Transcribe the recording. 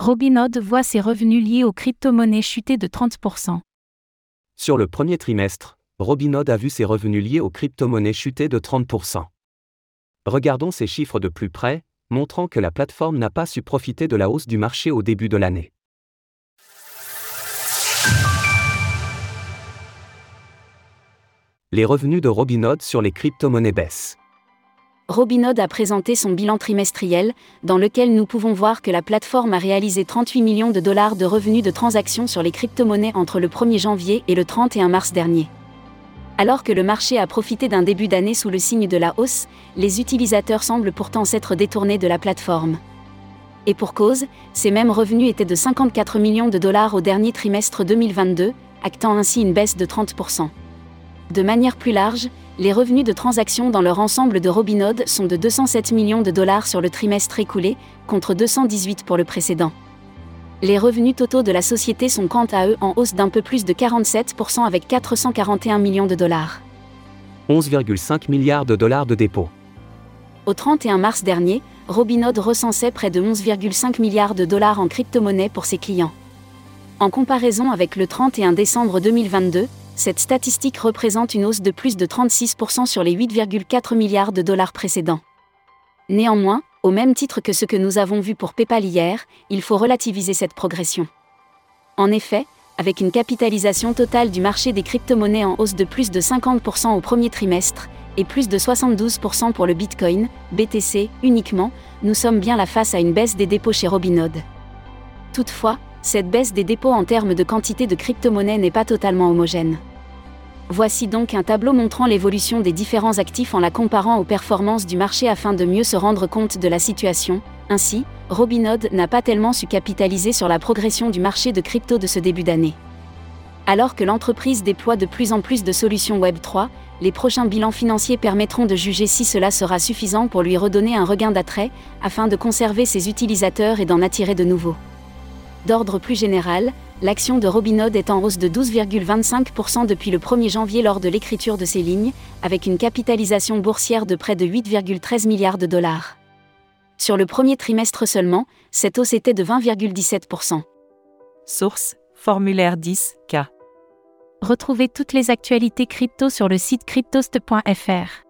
Robinhood voit ses revenus liés aux crypto-monnaies chuter de 30%. Sur le premier trimestre, Robinhood a vu ses revenus liés aux crypto-monnaies chuter de 30%. Regardons ces chiffres de plus près, montrant que la plateforme n'a pas su profiter de la hausse du marché au début de l'année. Les revenus de Robinhood sur les crypto-monnaies baissent. Robinhood a présenté son bilan trimestriel, dans lequel nous pouvons voir que la plateforme a réalisé 38 millions de dollars de revenus de transactions sur les crypto-monnaies entre le 1er janvier et le 31 mars dernier. Alors que le marché a profité d'un début d'année sous le signe de la hausse, les utilisateurs semblent pourtant s'être détournés de la plateforme. Et pour cause, ces mêmes revenus étaient de 54 millions de dollars au dernier trimestre 2022, actant ainsi une baisse de 30%. De manière plus large, les revenus de transactions dans leur ensemble de Robinhood sont de 207 millions de dollars sur le trimestre écoulé, contre 218 pour le précédent. Les revenus totaux de la société sont quant à eux en hausse d'un peu plus de 47% avec 441 millions de dollars. 11,5 milliards de dollars de dépôts. Au 31 mars dernier, Robinhood recensait près de 11,5 milliards de dollars en crypto-monnaies pour ses clients. En comparaison avec le 31 décembre 2022, cette statistique représente une hausse de plus de 36% sur les 8,4 milliards de dollars précédents. Néanmoins, au même titre que ce que nous avons vu pour PayPal hier, il faut relativiser cette progression. En effet, avec une capitalisation totale du marché des crypto-monnaies en hausse de plus de 50% au premier trimestre, et plus de 72% pour le Bitcoin, BTC, uniquement, nous sommes bien la face à une baisse des dépôts chez Robinhood. Toutefois, cette baisse des dépôts en termes de quantité de crypto-monnaies n'est pas totalement homogène. Voici donc un tableau montrant l'évolution des différents actifs en la comparant aux performances du marché afin de mieux se rendre compte de la situation. Ainsi, Robinhood n'a pas tellement su capitaliser sur la progression du marché de crypto de ce début d'année. Alors que l'entreprise déploie de plus en plus de solutions Web3, les prochains bilans financiers permettront de juger si cela sera suffisant pour lui redonner un regain d'attrait, afin de conserver ses utilisateurs et d'en attirer de nouveaux. D'ordre plus général, l'action de Robinhood est en hausse de 12,25% depuis le 1er janvier lors de l'écriture de ces lignes, avec une capitalisation boursière de près de 8,13 milliards de dollars. Sur le premier trimestre seulement, cette hausse était de 20,17%. Source Formulaire 10K. Retrouvez toutes les actualités crypto sur le site cryptost.fr.